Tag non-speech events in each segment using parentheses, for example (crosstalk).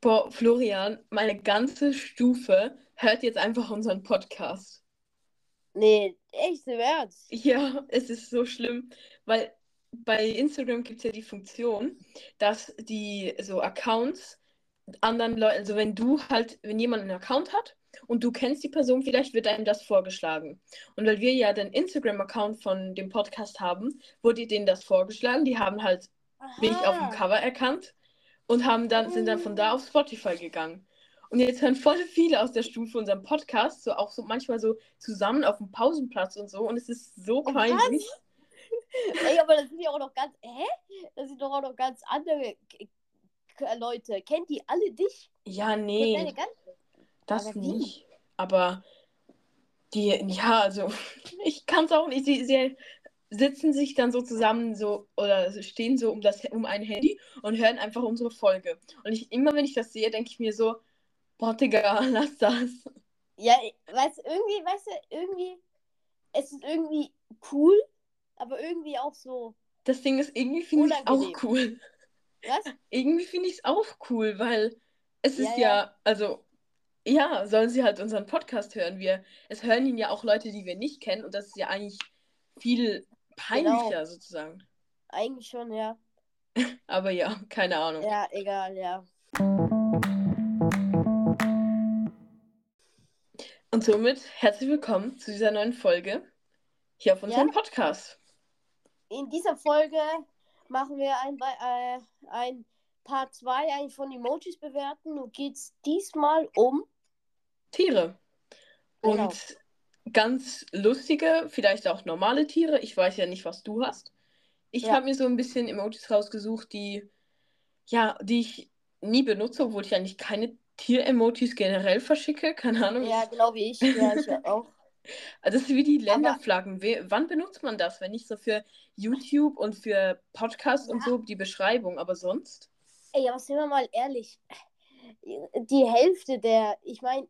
Boah, Florian, meine ganze Stufe hört jetzt einfach unseren Podcast. Nee, echt im Ernst. Ja, es ist so schlimm, weil bei Instagram gibt es ja die Funktion, dass die so Accounts anderen Leuten, also wenn du halt, wenn jemand einen Account hat und du kennst die Person, vielleicht wird einem das vorgeschlagen. Und weil wir ja den Instagram-Account von dem Podcast haben, wurde denen das vorgeschlagen. Die haben halt mich auf dem Aha. Cover erkannt und haben dann, sind dann von da auf Spotify gegangen. Und jetzt hören voll viele aus der Stufe unseren Podcast, so auch so manchmal so zusammen auf dem Pausenplatz und so. Und es ist so Oh, peinlich. (laughs) Ey, aber das sind ja auch noch ganz. Hä? Das sind doch auch noch ganz andere Leute. Kennt die alle dich? Ja, nee, das aber wie? nicht. Aber die, ja, also (laughs) ich kann es auch nicht. Sie, sie sitzen sich dann so zusammen so oder stehen so um das um ein Handy und hören einfach unsere Folge. Und ich immer, wenn ich das sehe, denke ich mir so, boah, Digga, (laughs) lass das. Ja, weißt du, irgendwie, weißt du, irgendwie. Es ist irgendwie cool, aber irgendwie auch so. Das Ding ist, irgendwie finde ich es auch cool. Was? (laughs) Irgendwie finde ich es auch cool, weil es ist Ja, ja, ja. also, ja, sollen sie halt unseren Podcast hören. Wir, es hören ihn ja auch Leute, die wir nicht kennen und das ist ja eigentlich viel peinlicher Genau. sozusagen. Eigentlich schon, ja. (laughs) Aber ja, keine Ahnung. Ja, egal, ja. Und somit herzlich willkommen zu dieser neuen Folge hier auf unserem Podcast. In dieser Folge machen wir ein, äh, ein Part 2 eigentlich von Emojis bewerten. Nun geht es diesmal um. Tiere. Und Genau. Ganz lustige, vielleicht auch normale Tiere. Ich weiß ja nicht, was du hast. Ich Ja. habe mir so ein bisschen Emojis rausgesucht, die, ja, die ich nie benutze, obwohl ich eigentlich keine Tier-Emojis generell verschicke. Keine Ahnung. Ja, wie ich. Ja, ich auch. Also (laughs) das ist wie die Länderflaggen. We wann benutzt man das? Wenn nicht so für YouTube und für Podcasts und Ja. so die Beschreibung, aber sonst? Ey, aber sind wir mal ehrlich. Die Hälfte der, ich meine,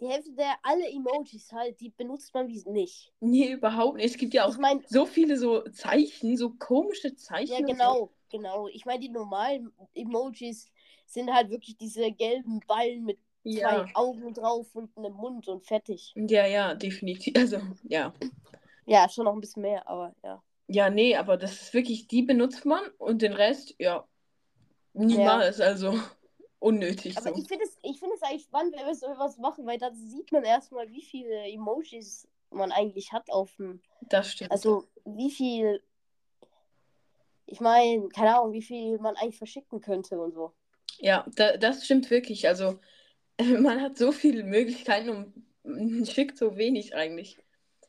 die Hälfte der alle Emojis halt, die benutzt man wie nicht. Nee, überhaupt nicht. Es gibt ja auch Ich meine, so viele so Zeichen, so komische Zeichen. ja und so. genau, genau. Ich meine, die normalen Emojis sind halt wirklich diese gelben Ballen mit Ja. zwei Augen drauf und einem Mund und fertig. Ja, ja, definitiv. Also, ja. Ja, schon noch ein bisschen mehr, aber ja. Ja, nee, aber das ist wirklich, die benutzt man und den Rest, ja, niemals. Also, unnötig Aber so. ich finde es, ich es eigentlich spannend, wenn wir so etwas machen, weil dann sieht man erstmal, wie viele Emojis man eigentlich hat auf dem. Das stimmt. Also, wie viel. Ich meine, keine Ahnung, wie viel man eigentlich verschicken könnte und so. Ja, da, das stimmt wirklich. Also, (laughs) man hat so viele Möglichkeiten und schickt so wenig eigentlich.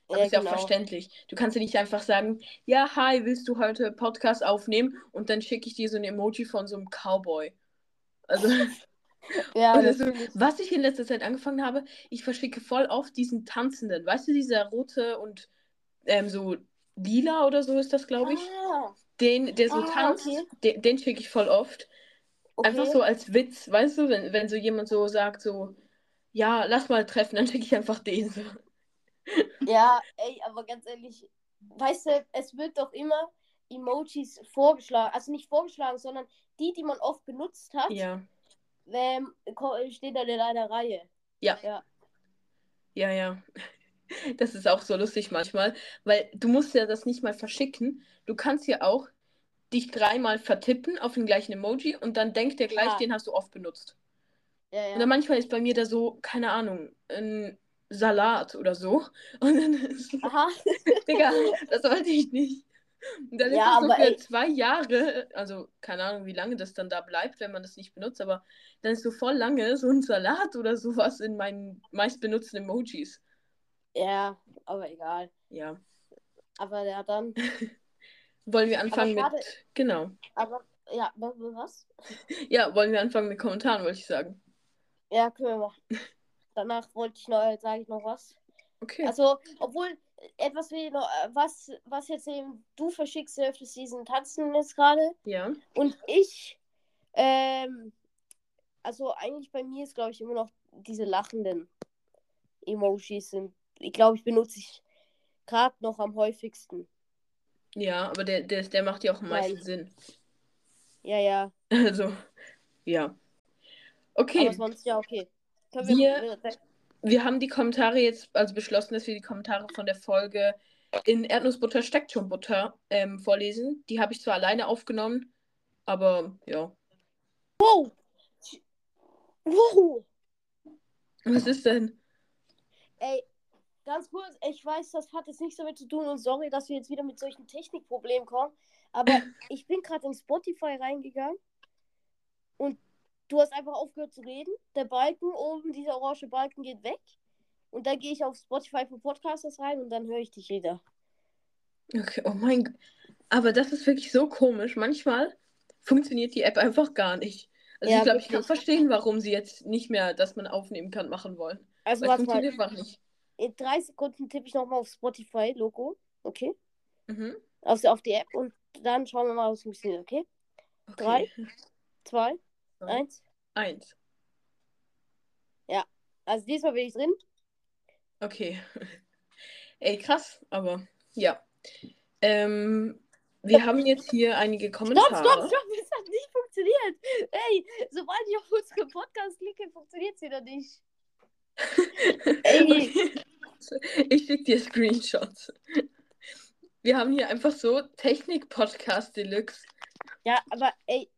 Aber Ja, ist ja auch genau. verständlich. Du kannst ja nicht einfach sagen, ja, hi, willst du heute Podcast aufnehmen? Und dann schicke ich dir so ein Emoji von so einem Cowboy. Also, (laughs) Ja, oder das so, finde ich- was ich in letzter Zeit angefangen habe, ich verschicke voll oft diesen Tanzenden. Weißt du, dieser rote und ähm, so lila oder so ist das, glaube ich. Ah, Den, der so Ah, tanzt, okay. den, den schicke ich voll oft. okay. Einfach so als Witz, weißt du, wenn, wenn so jemand so sagt, so, ja, lass mal treffen, (laughs) dann schicke ich einfach den so. Ja, ey, aber ganz ehrlich, weißt du, es wird doch immer Emojis vorgeschlagen. Also nicht vorgeschlagen, sondern die, die man oft benutzt hat, Ja, ähm, stehen dann in einer Reihe. ja, Ja. ja, ja. (laughs) Das ist auch so lustig manchmal, weil du musst ja das nicht mal verschicken. Du kannst ja auch dich dreimal vertippen auf den gleichen Emoji und dann denkt der gleich, Ja. den hast du oft benutzt. Ja, Und ja. dann manchmal ist bei mir da so, keine Ahnung, ein Salat oder so. (laughs) Und dann ist so, Aha. (laughs) Digga, das wollte ich nicht. Und dann Ja, ist das so aber für ey- zwei Jahre, also keine Ahnung, wie lange das dann da bleibt, wenn man das nicht benutzt, aber dann ist so voll lange so ein Salat oder sowas in meinen meist benutzten Emojis. Ja, aber egal. Ja. Aber ja, dann. (laughs) Wollen wir anfangen schade- mit. Genau. Aber ja, wa- wa- was? (laughs) Ja, wollen wir anfangen mit Kommentaren, wollte ich sagen. Ja, können wir machen. Danach wollte ich noch, sage ich noch was. Okay. Also, obwohl etwas wie noch, äh, was, was jetzt eben du verschickst, dürftest diesen Tanzen jetzt gerade. ja. Und ich, ähm, also eigentlich bei mir ist, glaube ich, immer noch diese lachenden Emojis sind, ich glaube, ich benutze ich gerade noch am häufigsten. Ja, aber der, der, der macht ja auch am meisten Nein. Sinn. Ja, ja. Also, ja. Okay. Aber sonst ja okay. Können Wir- Wir haben die Kommentare jetzt, also beschlossen, dass wir die Kommentare von der Folge in Erdnussbutter steckt schon Butter ähm, vorlesen. Die habe ich zwar alleine aufgenommen, aber ja. Wow! Wow! Was ist denn? Ey, ganz kurz, ich weiß, das hat jetzt nichts damit zu tun und sorry, dass wir jetzt wieder mit solchen Technikproblemen kommen. Aber (laughs) ich bin gerade in Spotify reingegangen und du hast einfach aufgehört zu reden. Der Balken oben, dieser orange Balken geht weg. Und dann gehe ich auf Spotify für Podcasters rein und dann höre ich dich wieder. Okay, oh mein Gott. Aber das ist wirklich so komisch. Manchmal funktioniert die App einfach gar nicht. Also Ja, ich glaube, ich kann verstehen, warum sie jetzt nicht mehr, dass man aufnehmen kann, machen wollen. Also Weil warte mal, funktioniert einfach nicht. in drei Sekunden tippe ich nochmal auf Spotify-Logo. Okay? Mhm. Auf, auf die App und dann schauen wir mal, was funktioniert. Okay? Okay. Drei. Zwei, Eins. Eins. Also diesmal bin ich drin. Okay. (laughs) Ey, krass, aber ja. Ähm, wir haben jetzt hier einige Stopp, Kommentare. stopp, stopp, es hat nicht funktioniert. Ey, sobald ich auf unseren Podcast klicke, funktioniert es wieder nicht. (laughs) Ey. Ich schicke dir Screenshots. Wir haben hier einfach so Technik-Podcast Deluxe. Ja, aber ey,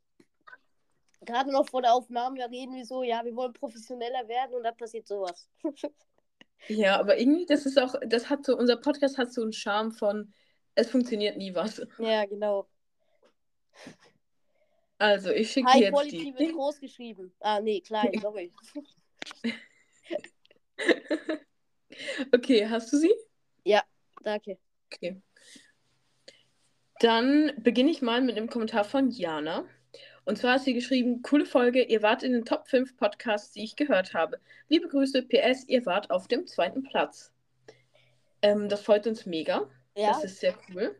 gerade noch vor der Aufnahme, da reden wir so, ja, wir wollen professioneller werden und dann passiert sowas. (laughs) Ja, aber irgendwie, das ist auch, das hat so, unser Podcast hat so einen Charme von, es funktioniert nie was. ja, genau. Also, ich schicke jetzt Quality wird die. groß geschrieben. Ah, nee, klein, (laughs) sorry. (laughs) Okay, hast du sie? Danke. Okay. Dann beginne ich mal mit einem Kommentar von Jana. Und zwar hat sie geschrieben, coole Folge, ihr wart in den Top 5 Podcasts, die ich gehört habe. Liebe Grüße, PS, ihr wart auf dem zweiten Platz. Ähm, das freut uns mega. Ja, Das ist sehr cool.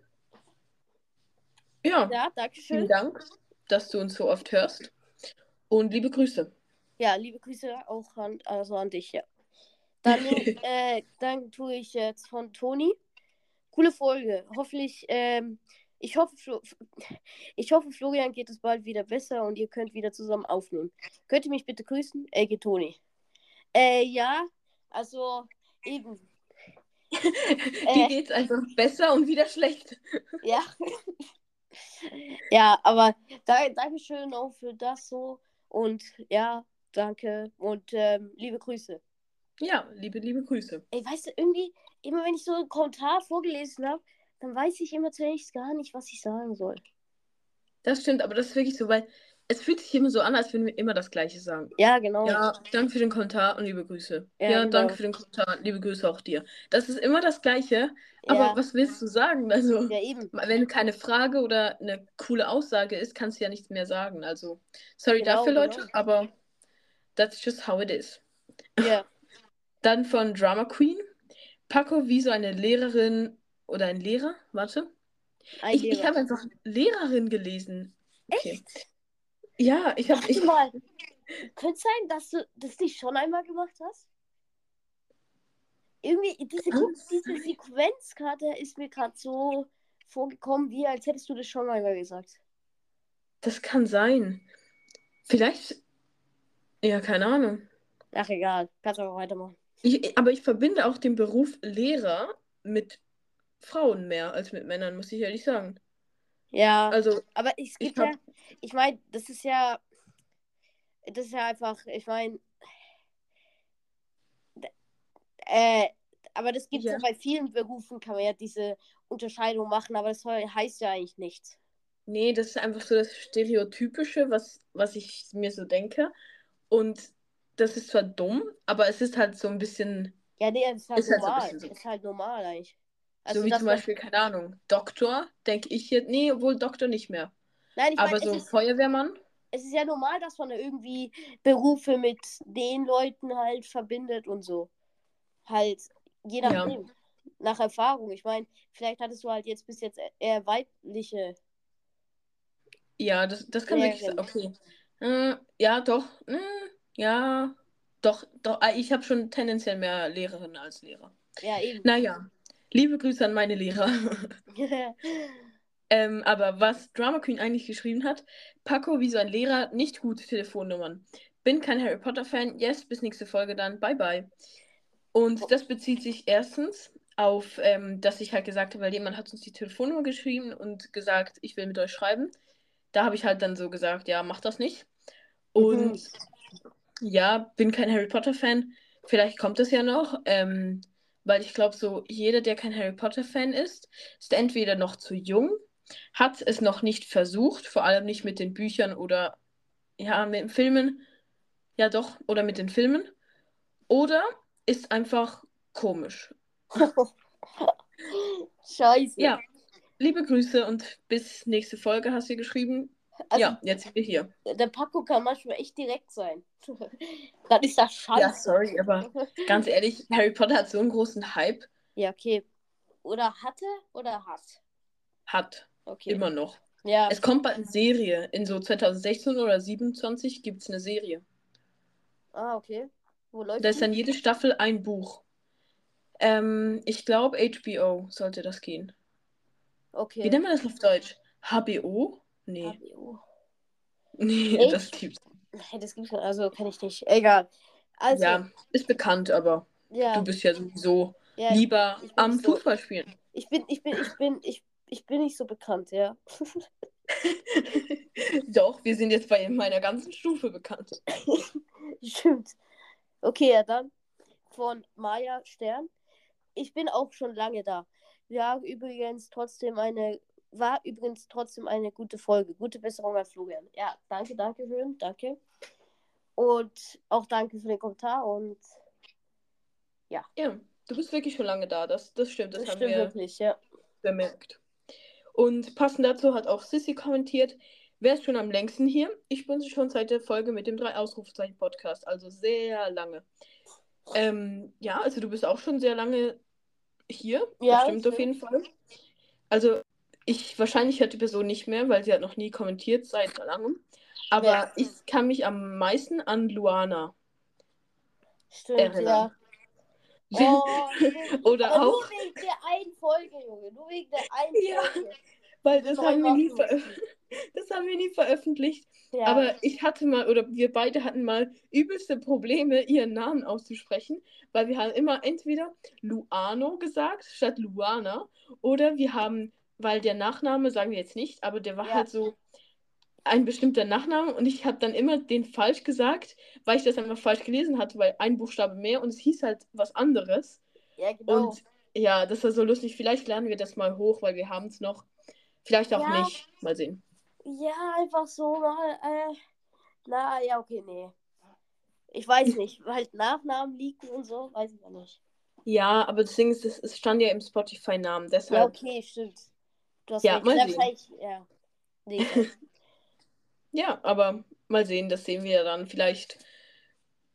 Ja, ja, danke vielen schön. Dank, dass du uns so oft hörst. Und liebe Grüße. Ja, liebe Grüße auch an, also an dich, ja. Dann, (laughs) äh, dann tue ich jetzt von Toni. Coole Folge. Hoffentlich, ähm, ich hoffe, Flo ich hoffe, Florian geht es bald wieder besser und ihr könnt wieder zusammen aufnehmen. Könnt ihr mich bitte grüßen? Ey, Toni. Äh, ja, also eben. (laughs) Dir Äh. geht's einfach besser und wieder schlecht. (laughs) Ja. ja, aber da, Dankeschön auch für das so. Und ja, danke und ähm, liebe Grüße. Ja, liebe, liebe Grüße. Ey, weißt du, irgendwie, immer wenn ich so einen Kommentar vorgelesen habe, dann weiß ich immer zunächst gar nicht, was ich sagen soll. Das stimmt, aber das ist wirklich so, weil es fühlt sich immer so an, als würden wir immer das Gleiche sagen. Ja, genau. Ja, danke für den Kommentar und liebe Grüße. Ja, Ja, genau. danke für den Kommentar, liebe Grüße auch dir. Das ist immer das Gleiche, aber ja, was willst du sagen? Also, ja, eben. wenn keine Frage oder eine coole Aussage ist, kannst du ja nichts mehr sagen. Also, sorry Genau, dafür, genau. Leute, aber that's just how it is. Ja, (laughs) Dann von Drama Queen. Paco wie so eine Lehrerin oder ein Lehrer? Warte. ein Ich, ich habe einfach Lehrerin gelesen. Okay. Echt? Ja, ich habe. Ich, mal. Könnte sein, dass du das nicht schon einmal gemacht hast? Irgendwie, diese, Was? diese Sequenzkarte ist mir gerade so vorgekommen, wie als hättest du das schon einmal gesagt. das kann sein. Vielleicht. Ja, keine Ahnung. Ach, egal. Kannst aber weitermachen. Ich, aber ich verbinde auch den Beruf Lehrer mit Frauen mehr als mit Männern, muss ich ehrlich sagen. Ja, Also, aber es ich gibt hab- ja, ich meine, das ist ja, das ist ja einfach, ich meine, äh, aber das gibt es ja. Ja. bei vielen Berufen, kann man ja diese Unterscheidung machen, aber das heißt ja eigentlich nichts. nee, das ist einfach so das Stereotypische, was, was ich mir so denke. Und das ist zwar dumm, aber es ist halt so ein bisschen, Ja, nee, das ist halt Ist halt so normal. bisschen. Ist halt normal eigentlich. So Also, wie dass zum Beispiel, keine Ahnung, Doktor, denke ich jetzt, nee, obwohl Doktor nicht mehr. Nein, ich aber meine, so ist, Feuerwehrmann, es ist ja normal, dass man irgendwie Berufe mit den Leuten halt verbindet und so. Halt, je Ja. nachdem. Nach Erfahrung. Ich meine, vielleicht hattest du halt jetzt bis jetzt eher weibliche. ja, das, das kann wirklich sein. Okay. Äh, ja, doch. Äh, ja, doch, doch. Ah, Ich habe schon tendenziell mehr Lehrerinnen als Lehrer. Ja, eben. Naja, liebe Grüße an meine Lehrer. (laughs) ähm, aber was Drama Queen eigentlich geschrieben hat, Paco wie so ein Lehrer, nicht gute Telefonnummern. bin kein Harry Potter-Fan. Yes, bis nächste Folge dann. Bye, bye. Und das bezieht sich erstens auf, ähm, dass ich halt gesagt habe, weil jemand hat uns die Telefonnummer geschrieben und gesagt, ich will mit euch schreiben. Da habe ich halt dann so gesagt, ja, mach das nicht. Und mhm. ja, bin kein Harry Potter-Fan. Vielleicht kommt es ja noch. Ähm, weil ich glaube, so jeder, der kein Harry Potter-Fan ist, ist entweder noch zu jung, hat es noch nicht versucht, vor allem nicht mit den Büchern oder ja, mit den Filmen. Ja, doch, oder mit den Filmen. Oder ist einfach komisch. (laughs) Scheiße. Ja, liebe Grüße und bis nächste Folge hast du geschrieben. Also, ja, jetzt sind wir hier. Der Paco kann manchmal echt direkt sein. (laughs) Dann ist das scheiße. Ja, sorry, aber (laughs) ganz ehrlich, Harry Potter hat so einen großen Hype. Ja, okay. Oder hatte oder hat? Hat. Okay. Immer noch. Ja. Es kommt bald eine Serie. In so 2016 oder 2027 gibt es eine Serie. Ah, okay. Wo läuft Da ist dann jede Staffel ein Buch. Ähm, ich glaube, HBO sollte das gehen. Okay. Wie nennt man das auf Deutsch? HBO? Nee. HBO. Nee, (laughs) Echt? das gibt's. Nee, das gibt's nicht. Also kann ich nicht. Egal. Also, ja, ist bekannt, aber ja. du bist ja sowieso ja, lieber am so, Fußball spielen. Ich bin, ich bin, ich bin, ich, ich bin nicht so bekannt, ja. (laughs) Doch, wir sind jetzt bei meiner ganzen Stufe bekannt. (laughs) Stimmt. Okay, ja dann von Maya Stern. Ich bin auch schon lange da. Ja, übrigens trotzdem eine war übrigens trotzdem eine gute Folge. Gute Besserung an Florian. Ja, danke, danke schön, danke. Und auch danke für den Kommentar und ja. Ja, du bist wirklich schon lange da, das, das stimmt. Das, das haben stimmt wir wirklich, ja. bemerkt. Und passend dazu hat auch Sissy kommentiert, wer ist schon am längsten hier? Ich bin schon seit der Folge mit dem drei Ausrufezeichen Podcast, also sehr lange. Ähm, ja, also du bist auch schon sehr lange hier. Ja, das stimmt auf jeden Fall. Also ich, wahrscheinlich hört die Person nicht mehr, weil sie hat noch nie kommentiert seit langem. Aber ja. ich kann mich am meisten an Luana Stimmt, erinnern. Ja. (laughs) Oh, Oder auch. Nur wegen der einen Folge, Junge. Nur wegen der einen ja, Folge. Weil das haben, wir nie (laughs) das haben wir nie veröffentlicht. Ja. Aber ich hatte mal, oder wir beide hatten mal übelste Probleme, ihren Namen auszusprechen, weil wir haben immer entweder Luano gesagt statt Luana oder wir haben weil der Nachname, sagen wir jetzt nicht, aber der war ja. halt so ein bestimmter Nachname und ich habe dann immer den falsch gesagt, weil ich das einfach falsch gelesen hatte, weil ein Buchstabe mehr und es hieß halt was anderes. Ja, genau. Und ja, das war so lustig. Vielleicht lernen wir das mal hoch, weil wir haben es noch. Vielleicht auch ja. nicht. Mal sehen. Ja, einfach so mal. Äh, na, ja, okay, nee. Ich weiß nicht, weil Nachnamen liegen und so, weiß ich ja nicht. Ja, aber das Ding ist, es stand ja im Spotify-Namen, deshalb. Ja, okay, stimmt. Du hast ja, mal sehen. ja. Nee, (laughs) ja, aber mal sehen, das sehen wir dann. Vielleicht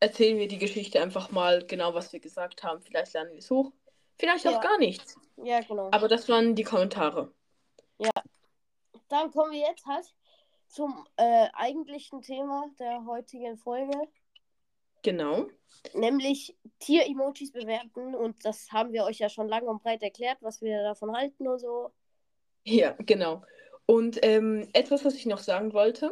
erzählen wir die Geschichte einfach mal genau, was wir gesagt haben. Vielleicht lernen wir es hoch. Vielleicht ja. auch gar nichts. Ja, genau. Aber das waren die Kommentare. Ja. Dann kommen wir jetzt halt zum äh, eigentlichen Thema der heutigen Folge. Genau. Nämlich Tier-Emojis bewerten. Und das haben wir euch ja schon lang und breit erklärt, was wir davon halten und so. Ja, genau. Und ähm, etwas, was ich noch sagen wollte.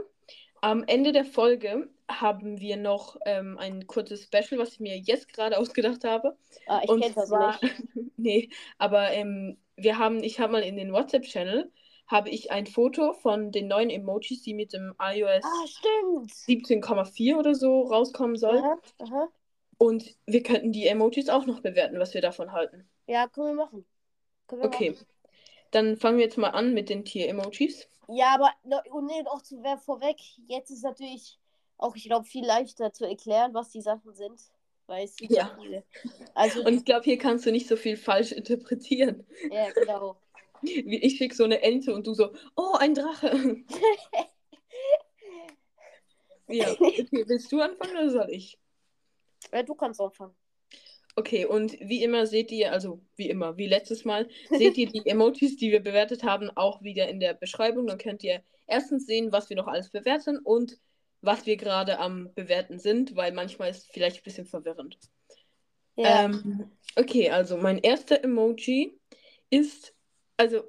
Am Ende der Folge haben wir noch ähm, ein kurzes Special, was ich mir jetzt gerade (laughs) ausgedacht habe. Ah, ich kenne das zwar, nicht. (laughs) nee, aber ähm, wir haben, ich habe mal in den WhatsApp-Channel habe ich ein Foto von den neuen Emojis, die mit dem iOS ah, 17,4 oder so rauskommen sollen. Aha, aha. Und wir könnten die Emojis auch noch bewerten, was wir davon halten. Ja, können wir machen. Können wir okay. Machen. Dann fangen wir jetzt mal an mit den Tier-Emojis. Ja, aber und nee, auch zu vorweg. Jetzt ist natürlich auch, ich glaube, viel leichter zu erklären, was die Sachen sind. Weißt du? Ja. Also, und ich glaube, hier kannst du nicht so viel falsch interpretieren. Ja, genau. Ich schicke so eine Ente und du so, oh, ein Drache. (laughs) ja, okay, willst du anfangen oder soll ich? Ja, du kannst anfangen. Okay, und wie immer seht ihr, also wie immer, wie letztes Mal, seht ihr die (laughs) Emojis, die wir bewertet haben, auch wieder in der Beschreibung. Dann könnt ihr erstens sehen, was wir noch alles bewerten und was wir gerade am Bewerten sind, weil manchmal ist es vielleicht ein bisschen verwirrend. Ja. Ähm, okay, also mein erster Emoji ist, also,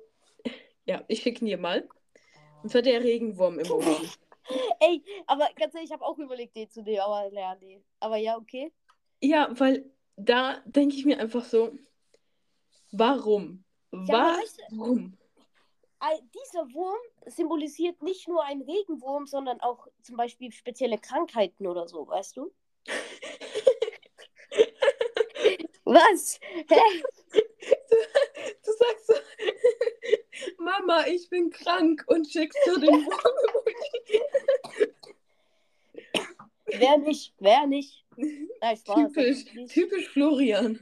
(laughs) ja, ich schicke ihn dir mal. Und zwar der Regenwurm-Emoji. (laughs) Ey, aber ganz ehrlich, ich habe auch überlegt, den zu nehmen, aber ja, nee. Aber ja, okay. Ja, weil da denke ich mir einfach so, warum? Ja, Warum? Dieser Wurm symbolisiert nicht nur einen Regenwurm, sondern auch zum Beispiel spezielle Krankheiten oder so, weißt du? (laughs) Was? Hä? Du sagst so, (laughs) Mama, ich bin krank und schickst so den (laughs) Wurm-Emoji. Wer nicht? Wer nicht? Nein, Spaß. Typisch, typisch Florian.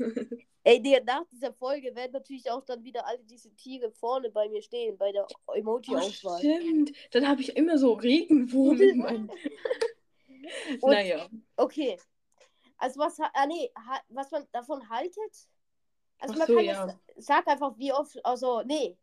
Ey, Digga, nach dieser Folge werden natürlich auch dann wieder alle diese Tiere vorne bei mir stehen, bei der Oh, Emoji-Auswahl. stimmt. Dann habe ich immer so Regenwurm in (laughs) meinem. Naja. Okay. Also was, ah, nee, was man davon haltet? Also Ach man so, kann ja. jetzt, sag einfach, wie oft, also, nee,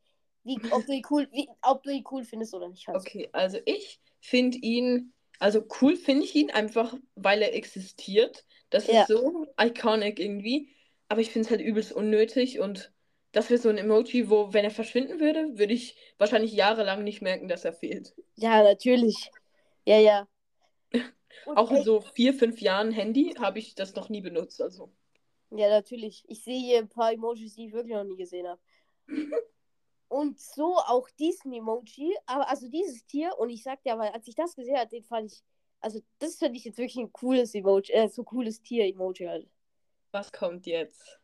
wie, ob du ihn cool, wie, ob du ihn cool findest oder nicht. Halt. Okay, also ich finde ihn, also cool finde ich ihn einfach, weil er existiert. Das Ja. ist so iconic irgendwie. Aber ich finde es halt übelst unnötig und das wäre so ein Emoji, wo, wenn er verschwinden würde, würde ich wahrscheinlich jahrelang nicht merken, dass er fehlt. Ja, natürlich. Ja, ja. (laughs) Auch in so vier, fünf Jahren Handy habe ich das noch nie benutzt. Also. Ja, natürlich. Ich sehe hier ein paar Emojis, die ich wirklich noch nie gesehen habe. (laughs) Und so auch diesen Emoji, aber also dieses Tier, und ich sag dir, aber als ich das gesehen habe, den fand ich, also das finde ich jetzt wirklich ein cooles Emoji, äh, so cooles Tier-Emoji halt. Was kommt jetzt?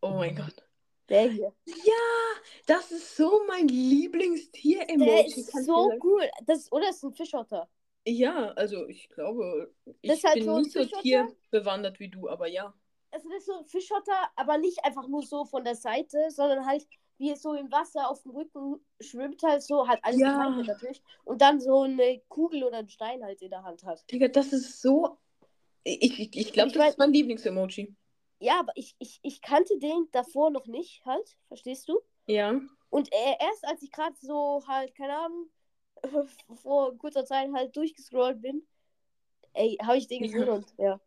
Oh mein Gott. Der hier. Ja, das ist so mein Der Lieblingstier-Emoji. ist ich dir so cool. Das, oder ist ein Fischotter. Ja, also ich glaube, ich Das ist halt bin so nicht so tierbewandert wie du, aber ja. Also das ist so ein Fischotter, aber nicht einfach nur so von der Seite, sondern halt wie es so im Wasser auf dem Rücken schwimmt halt so, hat alles Ja. gezeichnet natürlich. Und dann so eine Kugel oder einen Stein halt in der Hand hat. Digga, das ist so. Ich, ich, ich glaube, das mein- ist mein Lieblingsemoji. Ja, aber ich, ich, ich kannte den davor noch nicht halt, verstehst du? Ja. Und erst als ich gerade so halt, keine Ahnung, (laughs) vor kurzer Zeit halt durchgescrollt bin, ey, habe ich den Ja. gesehen und ja.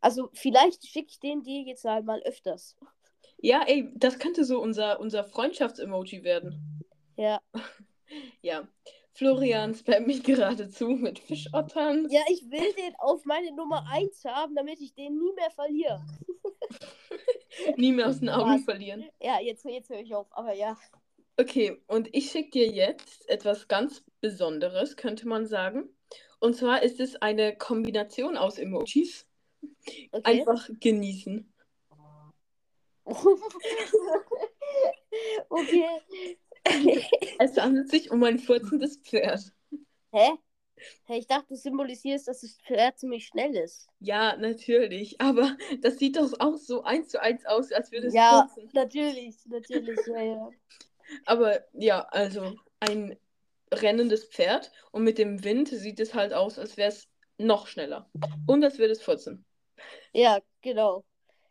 Also vielleicht schicke ich den dir jetzt halt mal öfters. Ja, ey, das könnte so unser, unser Freundschafts-Emoji werden. Ja. (laughs) Ja. Florian spammt mich geradezu mit Fischottern. Ja, ich will den auf meine Nummer 1 haben, damit ich den nie mehr verliere. (laughs) Nie mehr aus den Augen Was? verlieren. Ja, jetzt, jetzt höre ich auf, aber ja. Okay, und ich schicke dir jetzt etwas ganz Besonderes, könnte man sagen. Und zwar ist es eine Kombination aus Emojis. Okay. Einfach genießen. (laughs) okay. Es handelt sich um ein furzendes Pferd. Hä? Hey, ich dachte, du symbolisierst, dass das Pferd ziemlich schnell ist. Ja, natürlich. Aber das sieht doch auch so eins zu eins aus, als würde es Ja, furzen. natürlich, natürlich, ja, ja. Aber ja, also ein rennendes Pferd und mit dem Wind sieht es halt aus, als wäre es noch schneller. Und als würde es furzen. Ja, genau.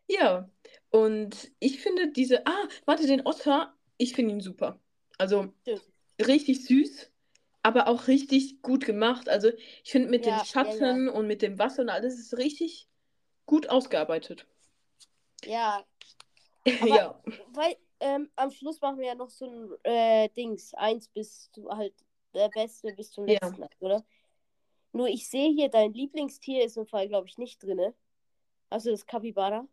Ja, und ich finde diese. Ah, warte, den Otter, ich finde ihn super. Also Stimmt. richtig süß, aber auch richtig gut gemacht. Also ich finde mit Ja, den ja, Schatten und mit dem Wasser und alles ist richtig gut ausgearbeitet. Ja, (laughs) Ja, weil ähm, am Schluss machen wir ja noch so ein äh, Dings. Eins bis zu halt der Beste bis zum Ja. letzten, oder? Nur ich sehe hier, dein Lieblingstier ist im Fall, glaube ich, nicht drin. Also das Capybara.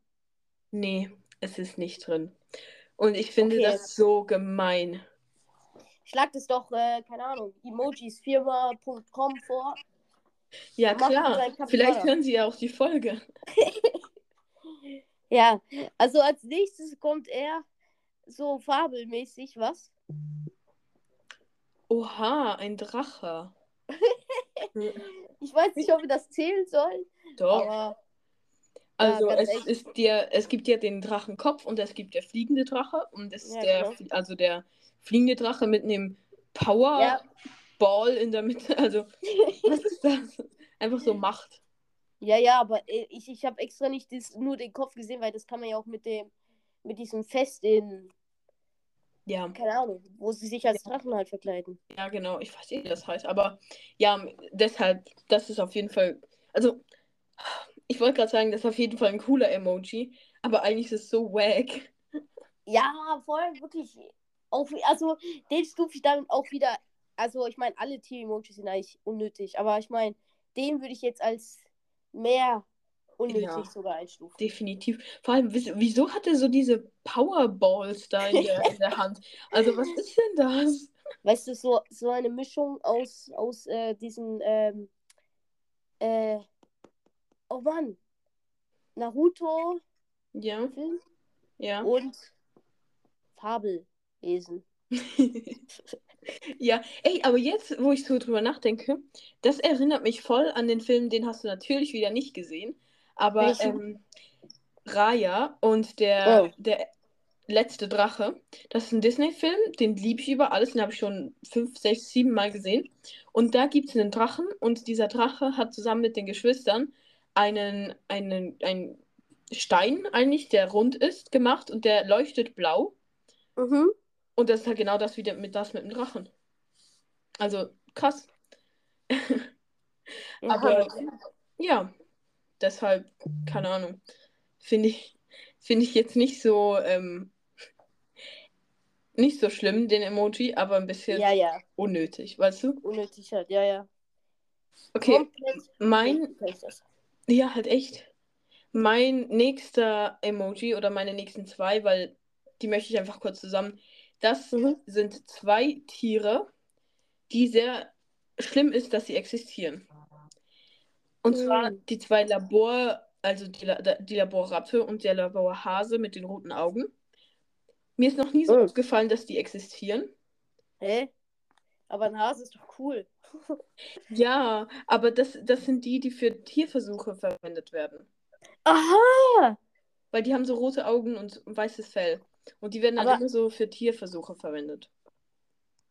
Nee, es ist nicht drin. Und ich finde Okay. das so gemein. Schlag das doch, äh, keine Ahnung, emojisfirma.com vor. Ja, klar. Vielleicht hören Sie ja auch die Folge. (laughs) Ja, also als nächstes kommt er so fabelmäßig, was? Oha, ein Drache. (laughs) Ich weiß nicht, ob wir das zählen sollen, Doch. aber Also es echt. ist der, es gibt ja den Drachenkopf und es gibt der fliegende Drache und es ist Ja, der, genau. also der fliegende Drache mit einem Powerball Ja. in der Mitte. (laughs) Also was ist das? Einfach so Macht. ja, ja, aber äh, ich, ich habe extra nicht das, nur den Kopf gesehen, weil das kann man ja auch mit dem, mit diesem Fest in, Ja, keine Ahnung, wo sie sich als Drachen halt verkleiden. ja genau. Ich weiß nicht, wie das heißt, aber ja, deshalb, das ist auf jeden Fall. Also ich wollte gerade sagen, das ist auf jeden Fall ein cooler Emoji, aber eigentlich ist es so wack. Ja, voll, wirklich. Auch, also, den stufe ich dann auch wieder also ich meine, alle Tier-Emojis sind eigentlich unnötig, aber ich meine, den würde ich jetzt als mehr unnötig Ja. sogar einstufen. Definitiv. Vor allem, wieso hat er so diese Powerballs da in der, in der Hand? Also, was ist denn das? Weißt du, so, so eine Mischung aus, aus äh, diesen, ähm, äh, oh Mann, Naruto-Film Ja, ja. und Fabelwesen. (laughs) Ja, ey, aber jetzt, wo ich so drüber nachdenke, das erinnert mich voll an den Film, den hast du natürlich wieder nicht gesehen, aber ähm, Raya und der, Oh. der letzte Drache, das ist ein Disney-Film, den liebe ich über alles, den habe ich schon fünf, sechs, sieben Mal gesehen. Und da gibt es einen Drachen und dieser Drache hat zusammen mit den Geschwistern einen, einen, einen Stein eigentlich, der rund ist, gemacht und der leuchtet blau. Mhm. Und das ist halt genau das wieder mit das mit dem Drachen. Also krass. (laughs) Aber okay. ja, deshalb, keine Ahnung. Finde ich, finde ich jetzt nicht so, ähm, nicht so schlimm, den Emoji, aber ein bisschen ja, ja, unnötig, weißt du? unnötig halt, ja, ja. Okay, Komplett mein. Ja, halt echt. Mein nächster Emoji oder meine nächsten zwei, weil die möchte ich einfach kurz zusammen. Das Mhm. sind zwei Tiere, die sehr schlimm ist, dass sie existieren. Und zwar Mhm. die zwei Labor, also die, La- die Laborratte und der Laborhase mit den roten Augen. Mir ist noch nie so Mhm. aufgefallen, dass die existieren. Hä? Aber ein Hase ist doch cool. Ja, aber das, das sind die, die für Tierversuche verwendet werden. Aha! Weil die haben so rote Augen und weißes Fell. Und die werden dann Aber- immer so für Tierversuche verwendet.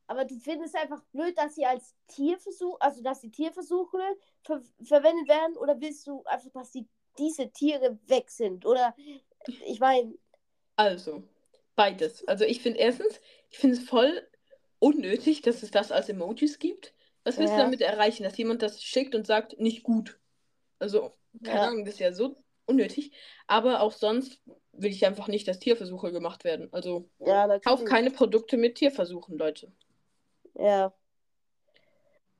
Aber du findest einfach blöd, dass sie als Tierversuch, also dass die Tierversuche ver verwendet werden, oder willst du einfach, dass die, diese Tiere weg sind? Oder ich meine, Also, beides. Also ich finde erstens, ich finde es voll unnötig, dass es das als Emojis gibt. Was willst du Ja. damit erreichen, dass jemand das schickt und sagt, nicht gut? Also, keine Ja. Ahnung, das ist ja so unnötig. Aber auch sonst will ich einfach nicht, dass Tierversuche gemacht werden. Also, ja, kauf keine Produkte mit Tierversuchen, Leute. Ja,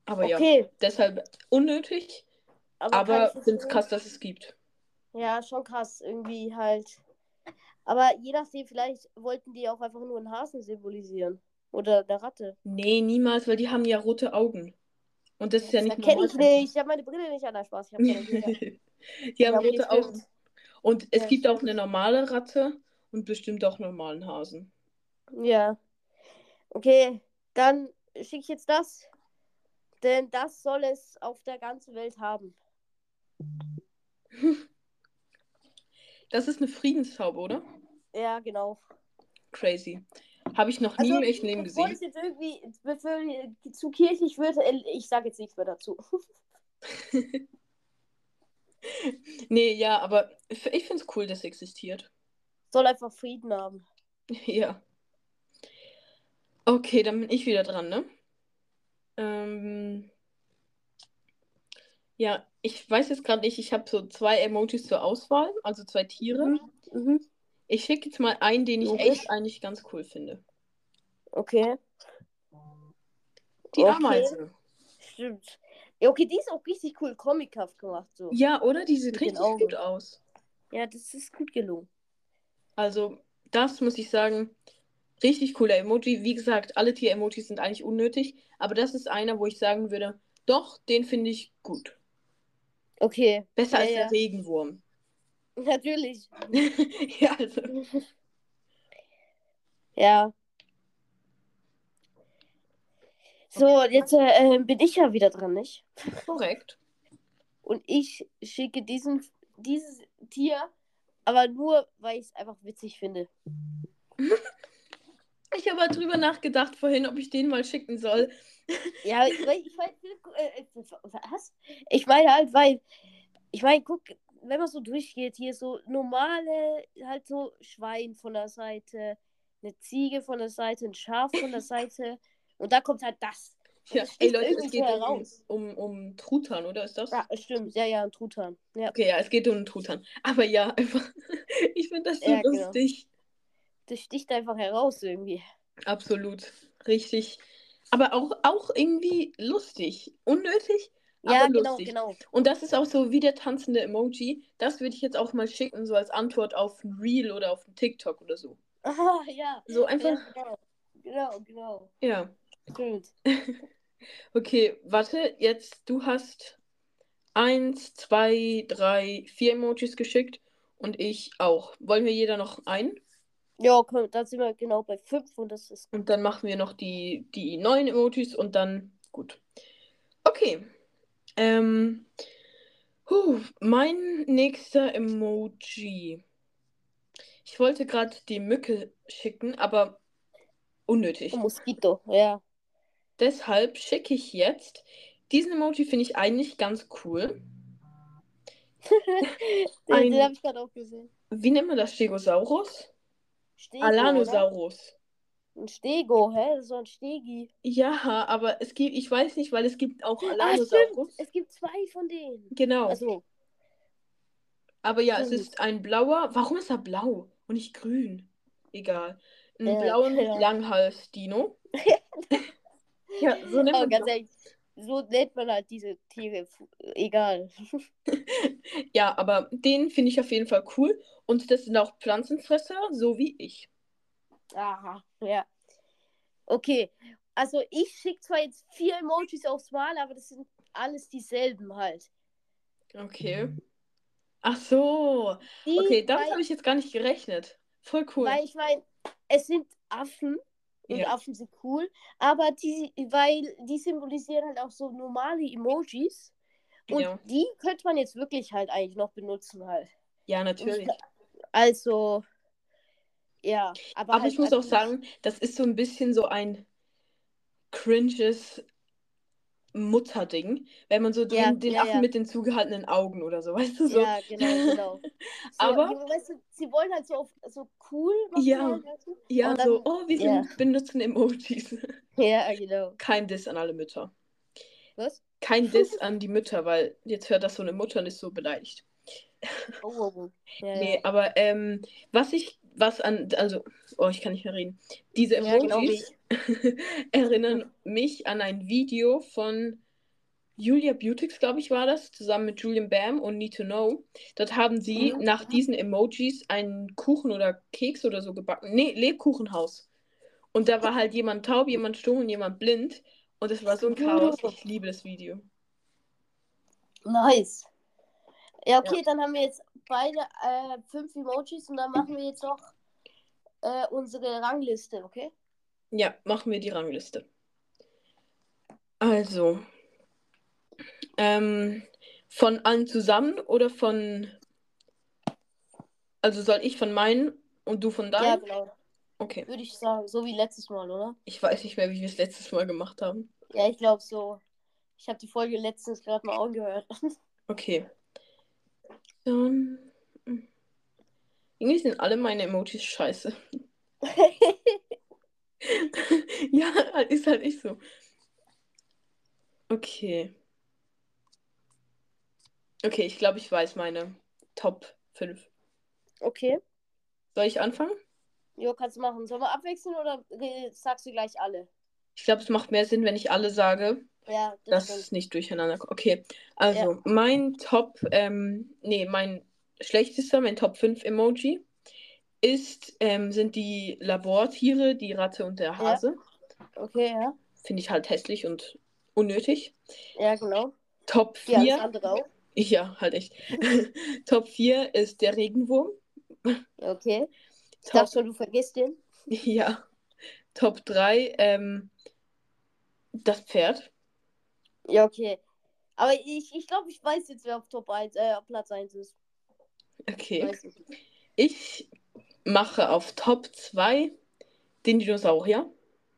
Aber ja, okay. deshalb unnötig, Aber, aber finde es krass, dass es gibt. Ja, schon krass, irgendwie halt. Aber je nachdem, vielleicht wollten die auch einfach nur einen Hasen symbolisieren. Oder eine Ratte. Nee, niemals, weil die haben ja rote Augen. Und das ist ja Das nicht erkenne ich normal. nicht. Ich habe meine Brille nicht an. Nein, Spaß. Ich keine Brille. (laughs) Die haben okay, rote stimmt. Augen. Und es Ja, gibt auch eine normale Ratte und bestimmt auch normalen Hasen. Ja. Okay, dann schicke ich jetzt das. Denn das soll es auf der ganzen Welt haben. (laughs) Das ist eine Friedenstaube, oder? Ja, genau. Crazy. Habe ich noch nie im echten Leben gesehen. es jetzt irgendwie bevor es zu kirchlich wird, äh, ich sage jetzt nichts mehr dazu. (laughs) Nee, ja, aber ich finde es cool, dass es existiert. Soll einfach Frieden haben. (laughs) Ja. Okay, dann bin ich wieder dran, ne? Ähm, ja, ich weiß jetzt gerade nicht, ich habe so zwei Emojis zur Auswahl, also zwei Tiere. Mhm. Mhm. Ich schicke jetzt mal einen, den ich Logisch. echt eigentlich ganz cool finde. Okay, Die Okay. Ameise. stimmt. Ja, okay, die ist auch richtig cool comichaft gemacht. So. Ja, oder? Die sieht Mit richtig gut aus. Ja, das ist gut gelungen. Also, das muss ich sagen, richtig cooler Emoji. Wie gesagt, alle Tier-Emojis sind eigentlich unnötig, aber das ist einer, wo ich sagen würde, doch, den finde ich gut. Okay. Besser Ja, als ja. der Regenwurm. Natürlich. (laughs) ja, also. (laughs) Ja. So, jetzt äh, äh, bin ich ja wieder dran, nicht? Korrekt. Und ich schicke diesen, dieses Tier, aber nur, weil ich es einfach witzig finde. (laughs) Ich habe drüber nachgedacht vorhin, ob ich den mal schicken soll. Ja, ich, ich meine, äh, äh, was? Ich meine halt, weil, ich meine, guck, wenn man so durchgeht, hier so normale, halt so Schwein von der Seite, eine Ziege von der Seite, ein Schaf von der (laughs) Seite und da kommt halt das. Ja, das ey Leute, es geht um, heraus. um, um Truthahn, oder ist das? Ja, stimmt, ja, ja, ein Truthahn. Ja, Okay, ja, es geht um einen Truthahn. Aber ja, einfach, (laughs) ich finde das so Ja, genau. lustig. das sticht einfach heraus irgendwie. Absolut. Richtig. Aber auch, auch irgendwie lustig. Unnötig, Ja, genau, lustig. genau. Und das ist auch so wie der tanzende Emoji. Das würde ich jetzt auch mal schicken, so als Antwort auf ein Reel oder auf ein TikTok oder so. Ah, ja. So Ja, einfach, genau. Genau, genau. ja. Stimmt. (laughs) Okay, warte, jetzt du hast eins, zwei, drei, vier Emojis geschickt und ich auch. Wollen wir jeder noch einen? Ja, komm, da sind wir genau bei 5 und das ist. Und dann machen wir noch die, die neuen Emojis und dann gut. Okay. Ähm, huh, mein nächster Emoji. Ich wollte gerade die Mücke schicken, aber unnötig. Ein Moskito, ja. Deshalb schicke ich jetzt. Diesen Emoji finde ich eigentlich ganz cool. (laughs) Den, den habe ich gerade auch gesehen. Wie nennt man das? Stegosaurus? Stego, oder? Alanosaurus. Ein Stego, hä? So ein Stegi. Ja, aber es gibt, ich weiß nicht, weil es gibt auch Ah, Alanosaurus. stimmt. Es gibt zwei von denen. Genau. Also, Aber ja, es Stimmt. ist ein blauer. Warum ist er blau und nicht grün? Egal. Einen Ja, blauen (laughs) ja. Langhals-Dino. (laughs) ja, so nennt man ganz ehrlich, so nennt man halt diese Tiere. Egal. (laughs) Ja, aber den finde ich auf jeden Fall cool. Und das sind auch Pflanzenfresser, so wie ich. Aha, ja. Okay. Also, ich schicke zwar jetzt vier Emojis aufs Mal, aber das sind alles dieselben halt. Okay. Ach so. Die, Okay, damit habe ich jetzt gar nicht gerechnet. Voll cool. weil ich meine, es sind Affen und Ja. Affen sind cool, aber die, weil die symbolisieren halt auch so normale Emojis. Und Ja. die könnte man jetzt wirklich halt eigentlich noch benutzen halt. Ja, natürlich. Also, ja. Aber, Aber halt ich muss auch natürlich- sagen, das ist so ein bisschen so ein cringes Mutterding, wenn man so den, Ja, den ja, Affen ja. mit den zugehaltenen Augen oder so, (laughs) weißt du so? Ja, genau, genau. So, Aber- weißt du, sie wollen halt so, auf, so cool machen. Ja. Halt, weißt du? Ja, dann- so, oh, wir sind, benutzen Emojis. (laughs) ja, genau. Kein Diss an alle Mütter. Was? Kein (laughs) Diss an die Mütter, weil jetzt hört das so eine Mutter und ist so beleidigt. Oh, oh, oh. Nee, aber ähm, was ich, was an, also, oh, ich kann nicht mehr reden. Diese Ja, genau Emojis (laughs) erinnern mich an ein Video von Julia Beautix, glaube ich, war das, zusammen mit Julian Bam und Need to Know. Dort haben sie Mhm. nach diesen Emojis einen Kuchen oder Keks oder so gebacken. Nee, Lebkuchenhaus. Und da war halt jemand taub, jemand stumm und jemand blind. Und es war so ein Chaos. Ich liebe das Video. Nice. Ja, okay, dann haben wir jetzt beide äh, fünf Emojis und dann machen wir jetzt noch äh, unsere Rangliste, okay? Ja, machen wir die Rangliste. Also, ähm, von allen zusammen oder von, also soll ich von meinen und du von Ja, deinen? genau. Okay, Würde ich sagen, so wie letztes Mal, oder? ich weiß nicht mehr, wie wir es letztes Mal gemacht haben. Ja, ich glaube so. Ich habe die Folge letztens gerade mal angehört. (laughs) Okay. Dann, irgendwie sind alle meine Emojis scheiße. (laughs) ja, ist halt nicht so. Okay. Okay, ich glaube, ich weiß meine Top 5. okay. Soll ich anfangen? Jo, kannst du machen. Sollen wir abwechseln oder sagst du gleich alle? Ich glaube, es macht mehr Sinn, wenn ich alle sage, Ja, das dass es nicht durcheinander kommt. Okay, also mein Top, ähm, nee, mein schlechtester, mein Top 5 Emoji ist, ähm, sind die Labortiere, die Ratte und der Hase. Okay, ja. Finde ich halt hässlich und unnötig. Ja, genau. Top Ja, alles 4, andere auch. ja, halt echt. (laughs) Top 4 ist der Regenwurm. Okay. Ich Top, dachte du vergisst den. (laughs) ja. Top 3, ähm, das Pferd. Ja, okay. Aber ich, ich glaube, ich weiß jetzt, wer auf Top 1, äh, auf Platz 1 ist. Okay. Ich mache auf Top 2 den Dinosaurier.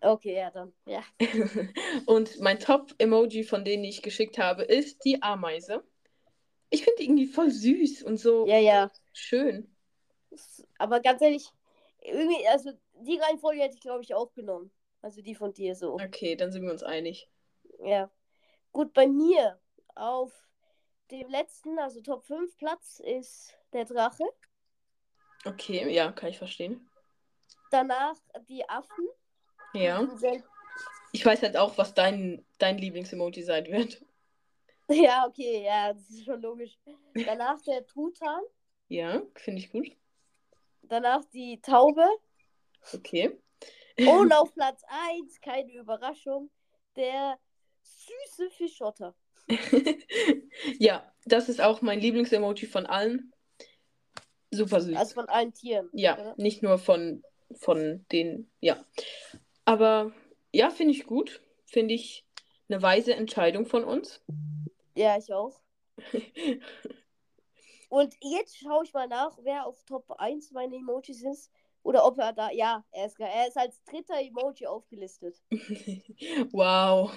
Okay, ja, dann. Ja. (laughs) Und mein Top-Emoji, von denen ich geschickt habe, ist die Ameise. Ich finde die irgendwie voll süß und so Ja, ja. schön. Aber ganz ehrlich, irgendwie, also die Reihenfolge hätte ich, glaube ich, auch genommen. Also die von dir so. Okay, dann sind wir uns einig. Ja. Gut, bei mir auf dem letzten, also Top 5 Platz ist der Drache. Okay, ja, kann ich verstehen. Danach die Affen. Ja. Ich weiß halt auch, was dein, dein Lieblings-Emoji sein wird. (laughs) Ja, okay, ja, das ist schon logisch. Danach der Truthahn, Ja, finde ich gut. danach die Taube Okay. (laughs) und auf Platz 1, keine Überraschung, der süße Fischotter. (laughs) ja, das ist auch mein Lieblings-Emoji von allen. Super süß. Also von allen Tieren. ja, oder? nicht nur von, von den, ja. Aber ja, finde ich gut. Finde ich eine weise Entscheidung von uns. Ja, ich auch. (laughs) Und jetzt schaue ich mal nach, wer auf Top 1 meine Emojis ist. Oder ob er da. Ja, er ist, er ist als dritter Emoji aufgelistet. (laughs) wow.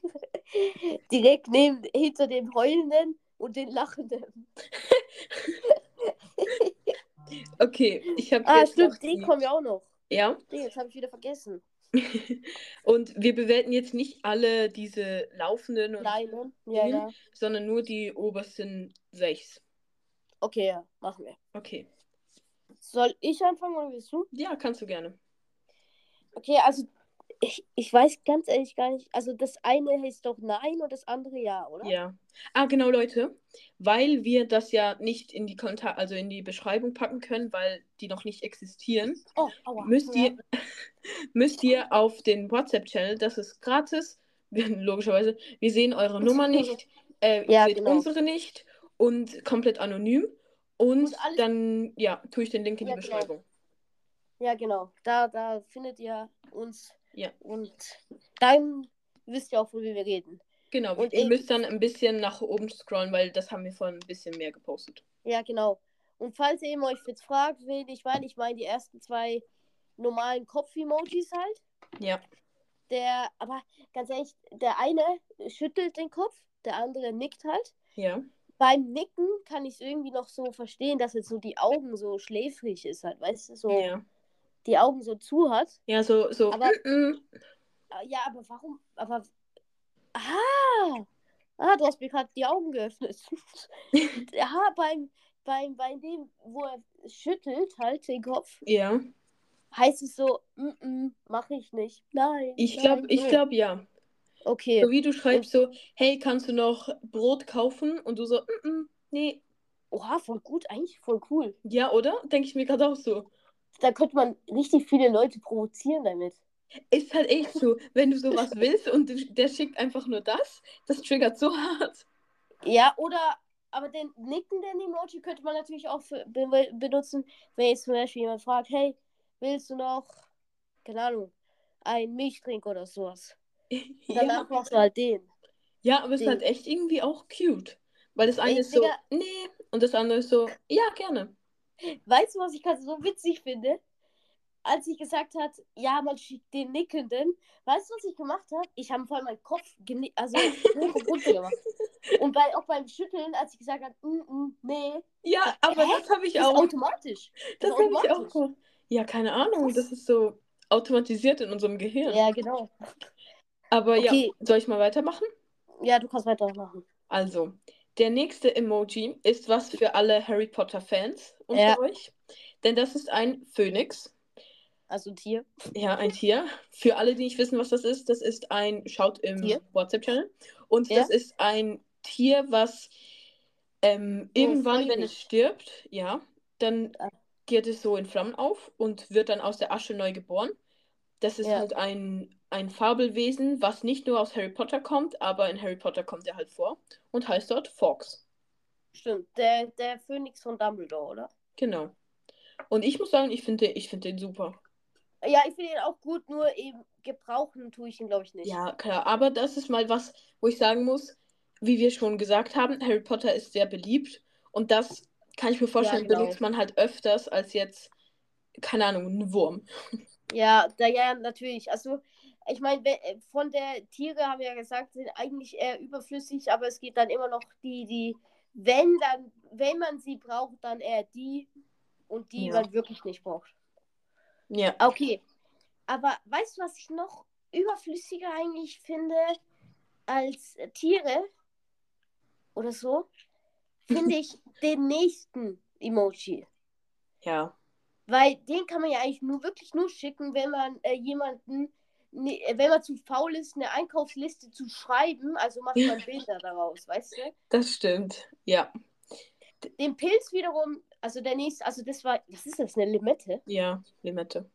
(laughs) Direkt neben, hinter dem Heulenden und den Lachenden. (laughs) Okay, ich habe Ah, stimmt, die- kommen ja auch noch. Ja, Den jetzt habe ich wieder vergessen. und wir bewerten jetzt nicht alle diese laufenden, und, Kleinen. Ja, ja. sondern nur die obersten sechs. Okay, ja, machen wir. Okay. Soll ich anfangen oder willst du? Ja, kannst du gerne. Okay, also ich, ich weiß ganz ehrlich gar nicht. Also das eine heißt doch Nein und das andere Ja, oder? Ja. Ah, genau, Leute. Weil wir das ja nicht in die Konta also in die Beschreibung packen können, weil die noch nicht existieren, Oh, aua. müsst Ja. ihr, (laughs) müsst ihr auf den WhatsApp-Channel, das ist gratis, logischerweise, wir sehen eure Nummer nicht, äh, Ja, ihr seht genau. unsere nicht und komplett anonym. Und, dann, ja, tue ich den Link in Ja, die genau. Beschreibung. Ja, genau. Da, da findet ihr uns. Ja. Und dann wisst ihr auch, von wem wir reden. Genau, Und ihr müsst dann ein bisschen nach oben scrollen, weil das haben wir vorhin ein bisschen mehr gepostet. Ja, genau. Und falls ihr eben euch jetzt fragt, wen ich meine, ich meine die ersten zwei normalen Kopf-Emojis halt. Ja. Der, aber ganz ehrlich, der eine schüttelt den Kopf, der andere nickt halt. Ja. Beim Nicken kann ich es irgendwie noch so verstehen, dass jetzt so die Augen so schläfrig ist halt, weißt du, so Ja. die Augen so zu hat. Ja, so, so. Aber- mm, mm. Ah, Ja, aber warum? Aber. Ah! Ah, du hast mir gerade die Augen geöffnet. (laughs) ja, beim, beim, bei dem, wo er schüttelt halt den Kopf, Ja. heißt es so, mm -mm, mach ich nicht. Nein. Ich glaube, ich glaube ja. Okay. So wie du schreibst so, hey, kannst du noch Brot kaufen? Und du so, mm, mm, nee. Oha, voll gut, eigentlich voll cool. Ja, oder? Denke ich mir gerade auch so. Da könnte man richtig viele Leute provozieren damit. Ist halt echt so, wenn du sowas willst und der schickt einfach nur das, das triggert so hart. Ja, oder, aber den nickenden Emoji könnte man natürlich auch für, be benutzen, wenn jetzt zum Beispiel jemand fragt, hey, willst du noch, keine Ahnung, einen Milchtrink oder sowas? (laughs) Und danach Ja, machst du halt den. ja, aber es ist halt echt irgendwie auch cute. Weil das eine Ey, ist so, Digga. nee, und das andere ist so, ja, gerne. Weißt du, was ich gerade so witzig finde? Als ich gesagt hat, ja, man schickt den Nickenden. Weißt du, was ich gemacht habe? Ich habe voll meinen Kopf geni- also runter gemacht. (laughs) Und bei, auch beim Schütteln, als ich gesagt habe, mm, mm, nee, Ja, aber Hä? das habe ich das auch. automatisch. Das ist habe ich auch. Ja, keine Ahnung, das ist so automatisiert in unserem Gehirn. Ja, genau. Aber ja, Okay. soll ich mal weitermachen? Ja, du kannst weitermachen. Also, der nächste Emoji ist was für alle Harry Potter-Fans unter Ja. euch. Denn das ist ein Phönix. Also ein Tier. Ja, ein Tier. Für alle, die nicht wissen, was das ist, das ist ein, schaut im? WhatsApp-Channel. Und Ja. das ist ein Tier, was ähm, irgendwann, wenn es stirbt, ja, dann Ah. geht es so in Flammen auf und wird dann aus der Asche neu geboren. Das ist Ja. halt ein, ein Fabelwesen, was nicht nur aus Harry Potter kommt, aber in Harry Potter kommt er halt vor und heißt dort Fox. Stimmt. Der, der Phönix von Dumbledore, oder? Genau. Und ich muss sagen, ich finde ich find den super. Ja, ich finde ihn auch gut, nur eben gebrauchen tue ich ihn, glaube ich, nicht. Ja, klar. Aber das ist mal was, wo ich sagen muss, wie wir schon gesagt haben, Harry Potter ist sehr beliebt. Und das kann ich mir vorstellen, genau. benutzt man halt öfters als jetzt, keine Ahnung, ein Wurm. (laughs) Ja, da, ja, natürlich. Also, ich meine, von der Tiere haben wir ja gesagt, sind eigentlich eher überflüssig, aber es geht dann immer noch die, die, wenn dann, wenn man sie braucht, dann eher die und die Ja. man wirklich nicht braucht. Ja. Okay. Aber weißt du, was ich noch überflüssiger eigentlich finde als äh, Tiere oder so? Finde (laughs) ich den nächsten Emoji. Ja. Weil den kann man ja eigentlich nur wirklich nur schicken, wenn man äh, jemanden nee, wenn man zu faul ist, eine Einkaufsliste zu schreiben, also macht man (laughs) Bilder daraus, weißt du? Das stimmt. Ja. Den Pilz wiederum, also der nächste, also das war, was ist das, eine Limette? Ja, Limette.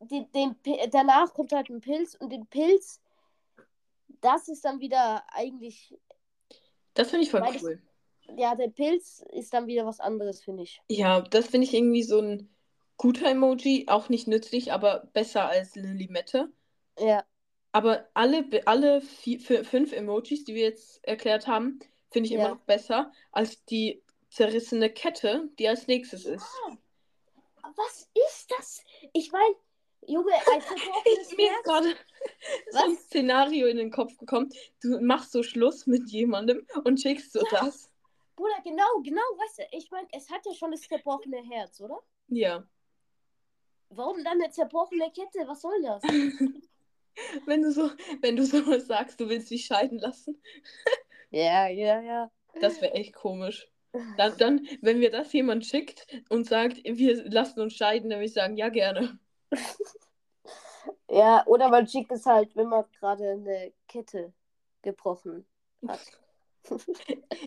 Den, Pi- danach kommt halt ein Pilz und den Pilz, das ist dann wieder eigentlich, Das finde ich voll cool. ja, der Pilz ist dann wieder was anderes, finde ich. Ja, das finde ich irgendwie so ein guter Emoji. Auch nicht nützlich, aber besser als eine Limette. Ja, Aber alle, alle vier, fü- fünf Emojis, die wir jetzt erklärt haben, finde ich immer Ja. noch besser als die zerrissene Kette, die als nächstes ist. was ist das? Ich meine, Junge, ein (laughs) zerbrochenes Mir ist gerade so ein? Szenario in den Kopf gekommen. Du machst so Schluss mit jemandem und schickst so das. Bruder, genau, genau, weißt du, ich meine, es hat ja schon das zerbrochene Herz, oder? Ja. Warum dann eine zerbrochene Kette? Was soll das? (laughs) Wenn du so, wenn du so sagst, du willst dich scheiden lassen, (laughs) Ja, ja, ja. das wäre echt komisch. Dann, dann, wenn mir das jemand schickt und sagt, wir lassen uns scheiden, dann würde ich sagen, ja, gerne. (laughs) Ja, oder man schickt es halt, wenn man gerade eine Kette gebrochen hat.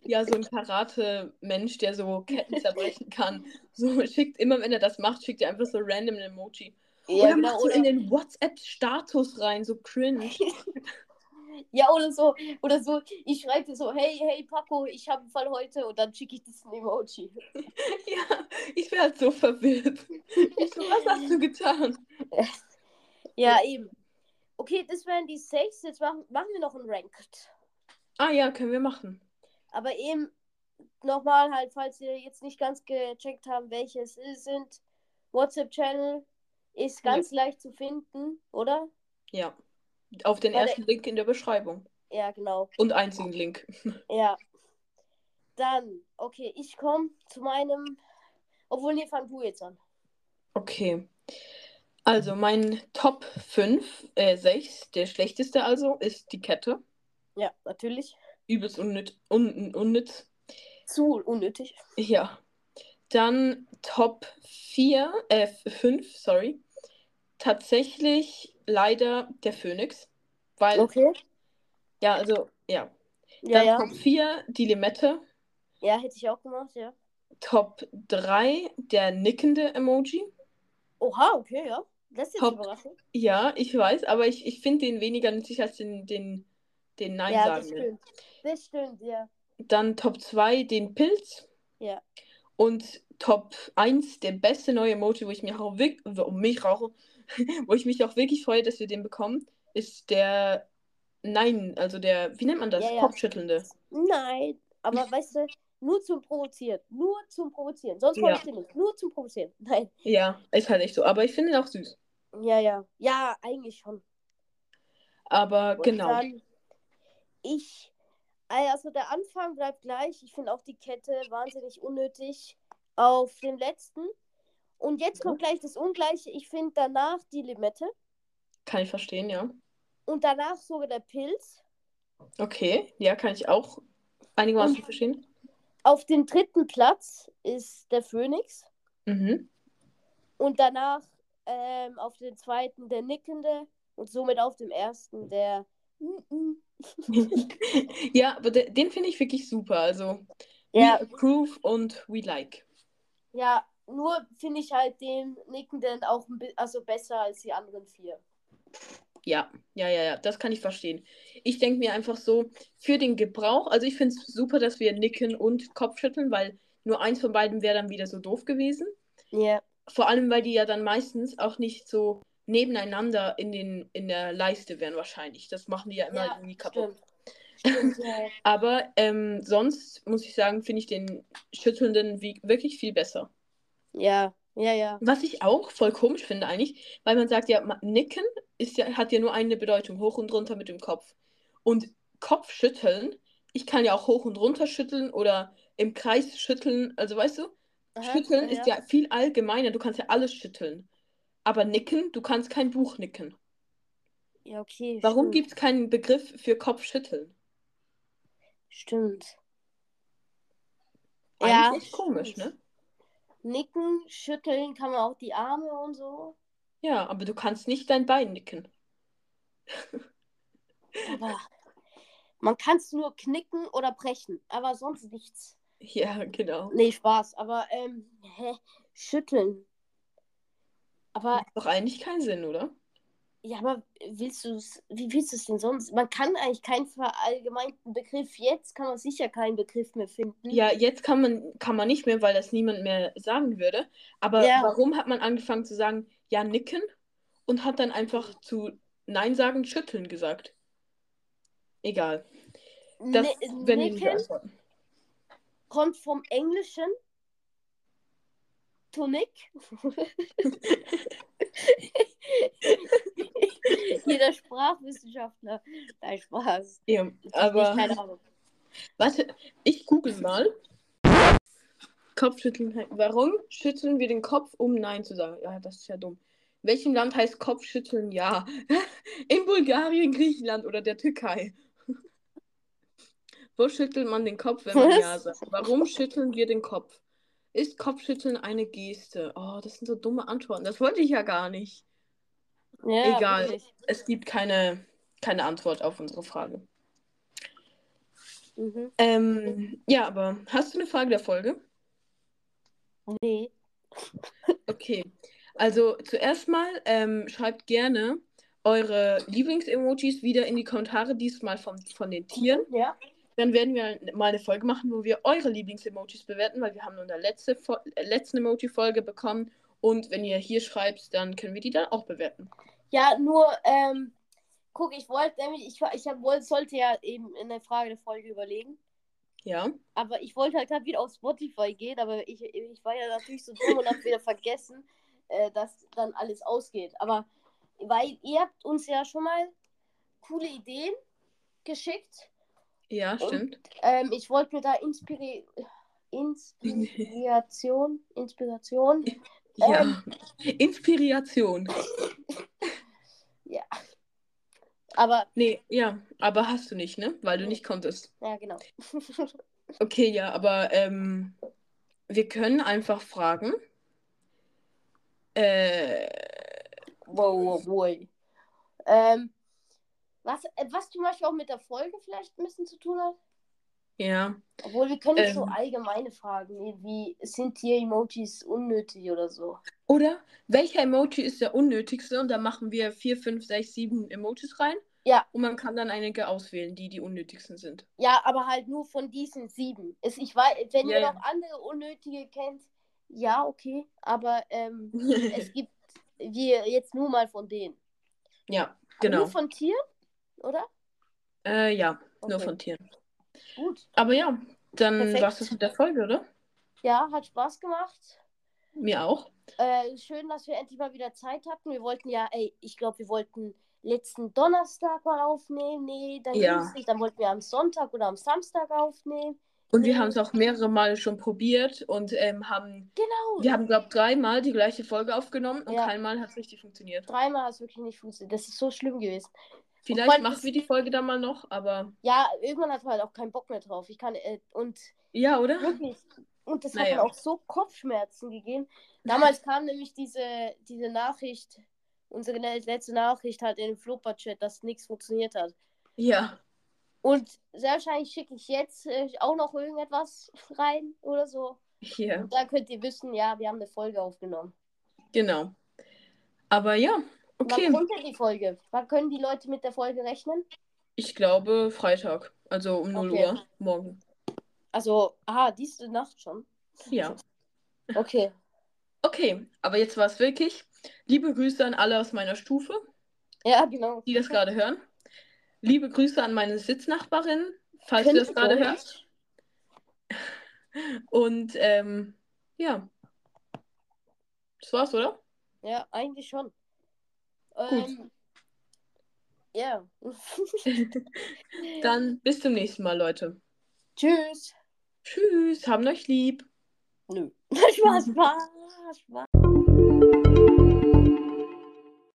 Ja, so ein Karate-Mensch, der so Ketten zerbrechen kann. (laughs) So schickt immer, wenn er das macht, schickt er einfach so random ein Emoji. Ja, oder genau, macht so in den WhatsApp-Status rein, so cringe. (laughs) ja, oder so, oder so, ich schreibe dir so, hey, hey, Paco, ich habe einen Fall heute und dann schicke ich diesen Emoji. (laughs) ja, ich wäre halt so verwirrt. So, was hast du getan? Ja, eben. Okay, das wären die sechs. Jetzt machen, machen wir noch ein Ranked. Ah ja, können wir machen. Aber eben nochmal halt, falls ihr jetzt nicht ganz gecheckt haben, welche es sind WhatsApp-Channel ist ganz leicht zu finden, oder? Ja. Auf den Weil ersten Link in der Beschreibung. Ja, genau. Und einzigen Link. (laughs) Ja. Dann, okay, ich komme zu meinem. Obwohl, nee, fang du jetzt an. Okay. Also mein Top 5, äh 6, der schlechteste also, ist die Kette. Ja, natürlich. Übelst unnütz. Un, unnütz. Zu unnötig. Ja. Dann Top 4, äh 5, sorry. Tatsächlich leider der Phönix. Weil, Okay. ja, also, ja. Ja, Dann ja. Top 4, die Limette. Ja, hätte ich auch gemacht, ja. Top 3, der nickende Emoji. Oha, okay, ja. Das ist jetzt Top. überraschend. Ja, ich weiß, aber ich, ich finde den weniger nützlich als den, den, den Nein Ja, das sagen. stimmt. Das stimmt, ja. Dann Top 2 den Pilz. Ja. Und Top 1 der beste neue Emoji, wo ich mich auch wirklich, mich rauche, (laughs) wo ich mich auch wirklich freue, dass wir den bekommen, ist der Nein, also der, wie nennt man das? Ja, ja. Kopfschüttelnde. Nein, aber (laughs) weißt du, nur zum Provozieren. Nur zum Provozieren. Sonst Ja. wollte ich den nicht. Nur zum Provozieren. (laughs) Nein. Ja, ist halt echt so. Aber ich finde ihn auch süß. Ja, ja. Ja, eigentlich schon. Aber Und genau. dann ich. Also der Anfang bleibt gleich. Ich finde auch die Kette wahnsinnig unnötig auf dem letzten. Und jetzt kommt gleich das Ungleiche. Ich finde danach die Limette. Kann ich verstehen, ja. Und danach sogar der Pilz. Okay, ja, kann ich auch einigermaßen Und- verstehen. Auf dem dritten Platz ist der Phönix. Mhm. Und danach ähm, auf dem zweiten der Nickende. Und somit auf dem ersten der. (laughs) Ja, aber de den finde ich wirklich super. Also, Ja, we approve und we like. ja, nur finde ich halt den Nickenden auch ein bi- also besser als die anderen vier. Ja, ja, ja, ja, das kann ich verstehen. Ich denke mir einfach so, für den Gebrauch, also ich finde es super, dass wir nicken und Kopfschütteln, weil nur eins von beiden wäre dann wieder so doof gewesen. Ja. Vor allem, weil die ja dann meistens auch nicht so nebeneinander in, den, in der Leiste wären wahrscheinlich. Das machen die ja immer Ja, irgendwie kaputt. Stimmt. Stimmt, ja. Aber ähm, sonst muss ich sagen, finde ich den Schüttelnden wie, wirklich viel besser. ja, ja, ja. Was ich auch voll komisch finde eigentlich, weil man sagt ja, nicken ist ja, hat ja nur eine Bedeutung, hoch und runter mit dem Kopf. Und Kopfschütteln, ich kann ja auch hoch und runter schütteln oder im Kreis schütteln. Also weißt du, Aha, schütteln ja, ist ja viel allgemeiner, du kannst ja alles schütteln. Aber nicken, du kannst kein Buch nicken. Ja, okay. Warum gibt es keinen Begriff für Kopfschütteln? Stimmt. Eigentlich Ja, echt komisch, stimmt. ne? Nicken, schütteln kann man auch die Arme und so. Ja, aber du kannst nicht dein Bein nicken. Aber man kann es nur knicken oder brechen, aber sonst nichts. Ja, genau. Nee, Spaß. Aber, ähm, hä? Schütteln. Aber, Macht doch eigentlich keinen Sinn, oder? ja, aber willst du es, wie willst du es denn sonst? Man kann eigentlich keinen verallgemeinten Begriff. Jetzt kann man sicher keinen Begriff mehr finden. Ja, jetzt kann man, kann man nicht mehr, weil das niemand mehr sagen würde. Aber Ja. warum hat man angefangen zu sagen, ja, nicken und hat dann einfach zu Nein sagen, schütteln gesagt? Egal. Das wir nicht Nicken kommt vom Englischen to nick. (laughs) Jeder Sprachwissenschaftler. Nein, Spaß. Ja, Ich aber keine Ahnung. warte, ich google mal. Kopfschütteln. Warum schütteln wir den Kopf, um Nein zu sagen? Ja, das ist ja dumm. In welchem Land heißt Kopfschütteln ja? (laughs) In Bulgarien, Griechenland oder der Türkei? Wo schüttelt man den Kopf, wenn man Was? Ja sagt? Warum schütteln wir den Kopf? Ist Kopfschütteln eine Geste? Oh, das sind so dumme Antworten. Das wollte ich ja gar nicht. Ja, Egal. wirklich. Es gibt keine, keine Antwort auf unsere Frage. Mhm. Ähm, ja, aber hast du eine Frage der Folge? Nee. Okay. Also zuerst mal ähm, schreibt gerne eure Lieblings-Emojis wieder in die Kommentare, diesmal von, von den Tieren. Ja. Dann werden wir mal eine Folge machen, wo wir eure Lieblings-Emojis bewerten, weil wir haben nur in der letzte, Fo- äh, letzten Emoji-Folge bekommen. Und wenn ihr hier schreibt, dann können wir die dann auch bewerten. Ja, nur, ähm, guck, ich wollte nämlich, ich, ich hab, wollte, sollte ja eben in der Frage der Folge überlegen. Ja? Aber ich wollte halt gerade wieder auf Spotify gehen, aber ich, ich war ja natürlich so dumm und hab wieder vergessen, äh, dass dann alles ausgeht. Aber weil ihr habt uns ja schon mal coole Ideen geschickt. Ja, stimmt. Ähm, ich wollte mir da Inspiri Inspiration, Inspiration. Ja. Inspiration. (laughs) Ja. Aber, Nee, ja, aber hast du nicht, ne? Weil du nicht konntest. ja, genau. (laughs) Okay, ja, aber ähm, wir können einfach fragen. Äh, Wow, wow, wow. Ähm, was, äh, was zum Beispiel auch mit der Folge vielleicht ein bisschen zu tun hat. ja, Obwohl wir können jetzt so Ähm. allgemeine Fragen, wie, wie sind Tier-Emojis unnötig oder so. Oder welcher Emoji ist der unnötigste? Und da machen wir vier, fünf, sechs, sieben Emojis rein. Ja. Und man kann dann einige auswählen, die die unnötigsten sind. Ja, aber halt nur von diesen sieben. Es, ich weiß, wenn Ja, ihr ja. noch andere unnötige kennt, ja, okay. Aber ähm, (laughs) es gibt wir jetzt nur mal von denen. ja, Aber genau. Nur von Tieren, oder? Äh, ja, nur Okay. von Tieren. Gut. Aber ja, dann war's das mit der Folge, oder? Ja, hat Spaß gemacht. Mir auch. Äh, schön, dass wir endlich mal wieder Zeit hatten. Wir wollten ja, ey, ich glaube, wir wollten letzten Donnerstag mal aufnehmen. Nee, dann Ja. nicht. Dann wollten wir am Sonntag oder am Samstag aufnehmen. Und wir haben es auch mehrere Male schon probiert und ähm, haben, Genau. wir haben, glaube ich, dreimal die gleiche Folge aufgenommen und Ja. kein Mal hat es richtig funktioniert. Dreimal hat es wirklich nicht funktioniert. Das ist so schlimm gewesen. Vielleicht machen wir die Folge dann mal noch, aber Ja, irgendwann hat man halt auch keinen Bock mehr drauf. Ich kann, äh, und ja, oder? wirklich, und das hat Naja. mir auch so Kopfschmerzen gegeben. Damals kam nämlich diese, diese Nachricht, unsere le- letzte Nachricht halt in den Flopper-Chat, dass nichts funktioniert hat. Ja, Und sehr wahrscheinlich schicke ich jetzt äh, auch noch irgendetwas rein oder so. hier, Und dann könnt ihr wissen, ja, wir haben eine Folge aufgenommen. genau. Aber ja, okay. Wann kommt denn die Folge? Wann können die Leute mit der Folge rechnen? Ich glaube Freitag, also um 0 Okay. Uhr morgen. Also, aha, diese Nacht schon. Ja. Okay. Okay, aber jetzt war es wirklich. Liebe Grüße an alle aus meiner Stufe, Ja, genau. die das gerade hören. Liebe Grüße an meine Sitznachbarin, falls du Können das gerade hörst. (laughs) Und ähm, ja. Das war's, oder? Ja, eigentlich schon. Ähm, ja. (laughs) Dann bis zum nächsten Mal, Leute. Tschüss. Tschüss, haben euch lieb. Nö. (laughs) Spaß, Spaß, Spaß.